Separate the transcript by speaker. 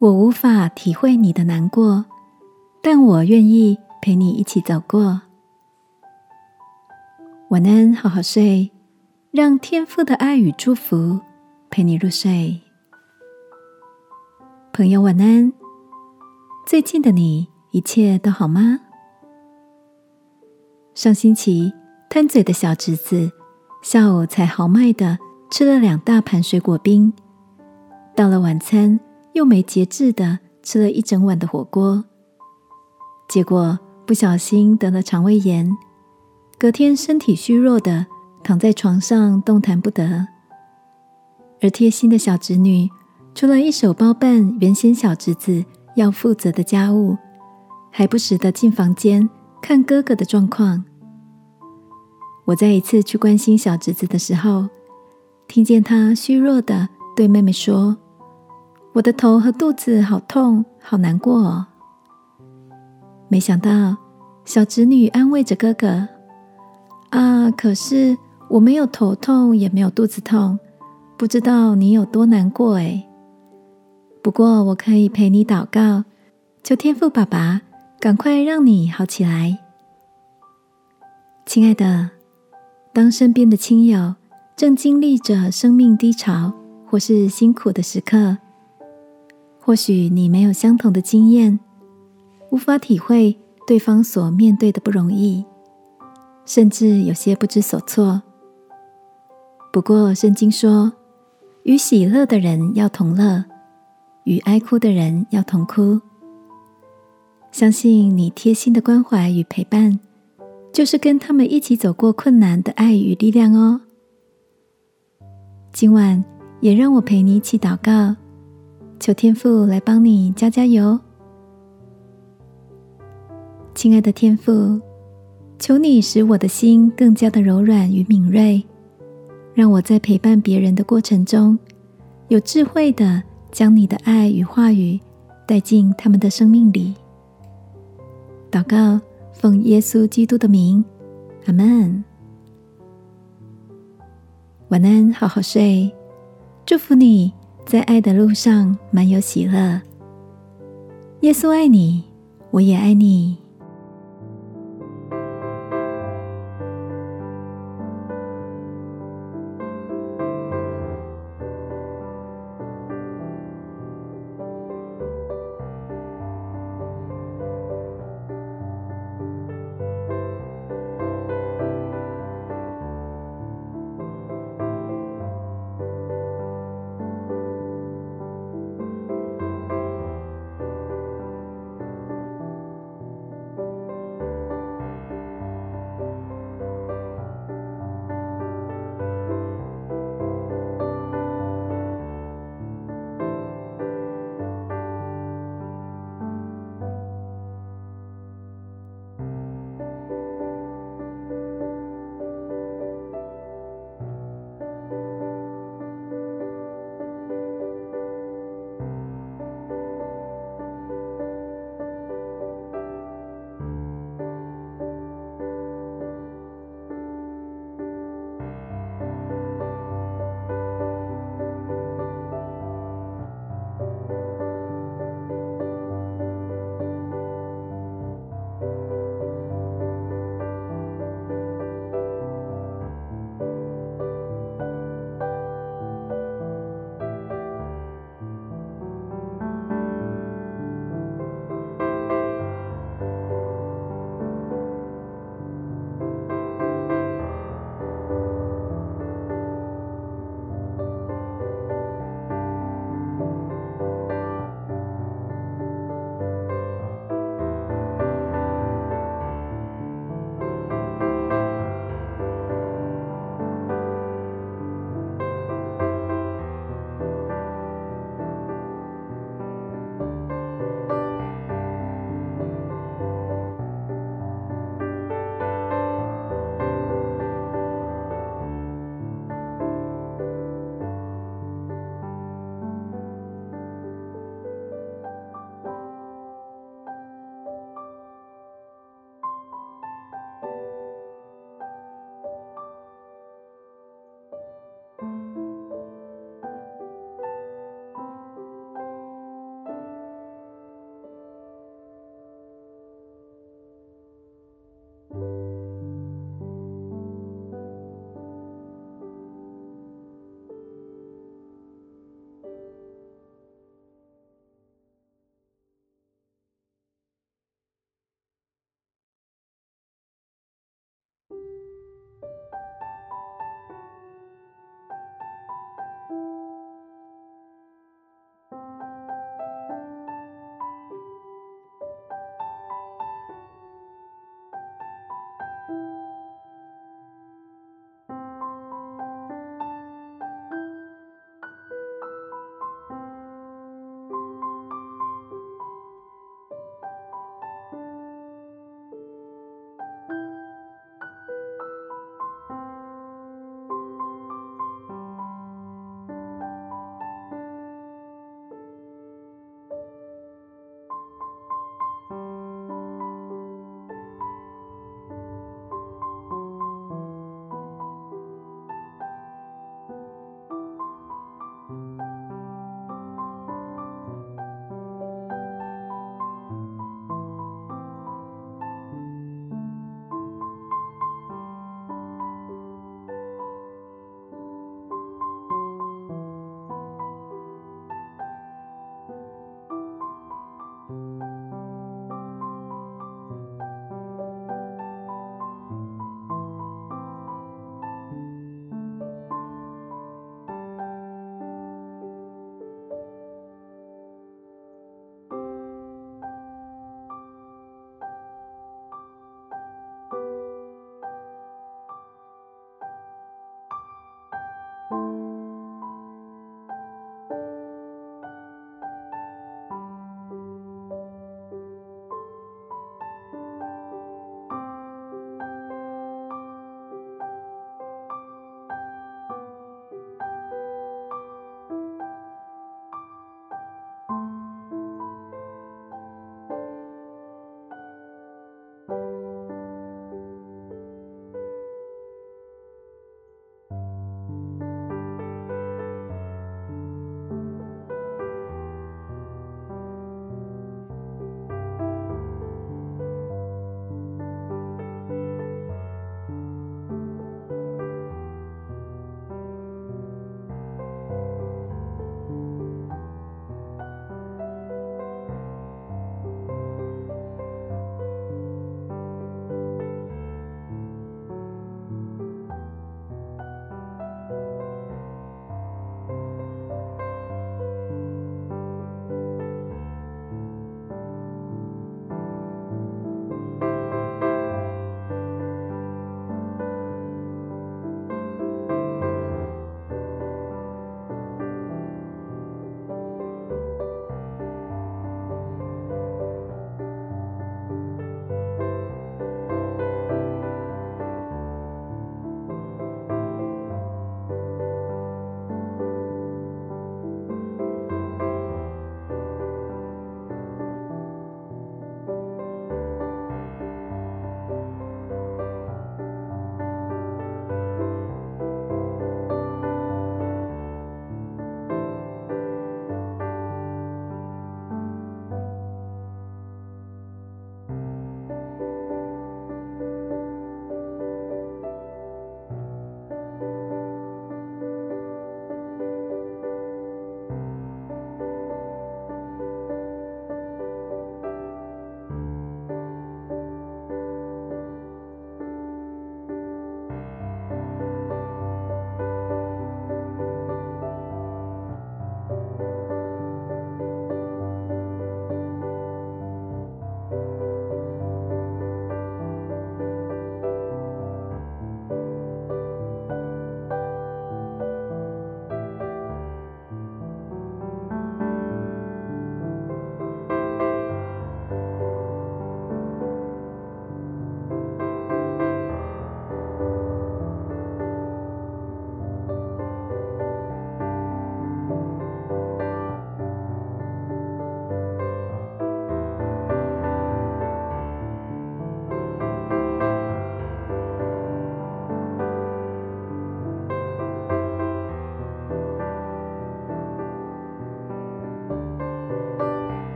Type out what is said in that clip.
Speaker 1: 我无法体会你的难过，但我愿意陪你一起走过。晚安，好好睡，让天父的爱与祝福陪你入睡。朋友，晚安。最近的你一切都好吗？上星期贪嘴的小侄子下午才豪迈的吃了两大盘水果冰，到了晚餐。又没节制的吃了一整碗的火锅，结果不小心得了肠胃炎，隔天身体虚弱的躺在床上动弹不得。而贴心的小侄女，除了一手包办原先小侄子要负责的家务，还不时的进房间看哥哥的状况。我在一次去关心小侄子的时候，听见他虚弱的对妹妹说。我的头和肚子好痛，好难过哦。没想到小侄女安慰着哥哥：“啊，可是我没有头痛，也没有肚子痛，不知道你有多难过哎。不过我可以陪你祷告，求天父爸爸赶快让你好起来。亲爱的，当身边的亲友正经历着生命低潮或是辛苦的时刻。”或许你没有相同的经验，无法体会对方所面对的不容易，甚至有些不知所措。不过，圣经说：“与喜乐的人要同乐，与哀哭的人要同哭。”相信你贴心的关怀与陪伴，就是跟他们一起走过困难的爱与力量哦。今晚也让我陪你一起祷告。求天父来帮你加加油，亲爱的天父，求你使我的心更加的柔软与敏锐，让我在陪伴别人的过程中，有智慧的将你的爱与话语带进他们的生命里。祷告，奉耶稣基督的名，阿门。晚安，好好睡，祝福你。在爱的路上，满有喜乐。耶稣爱你，我也爱你。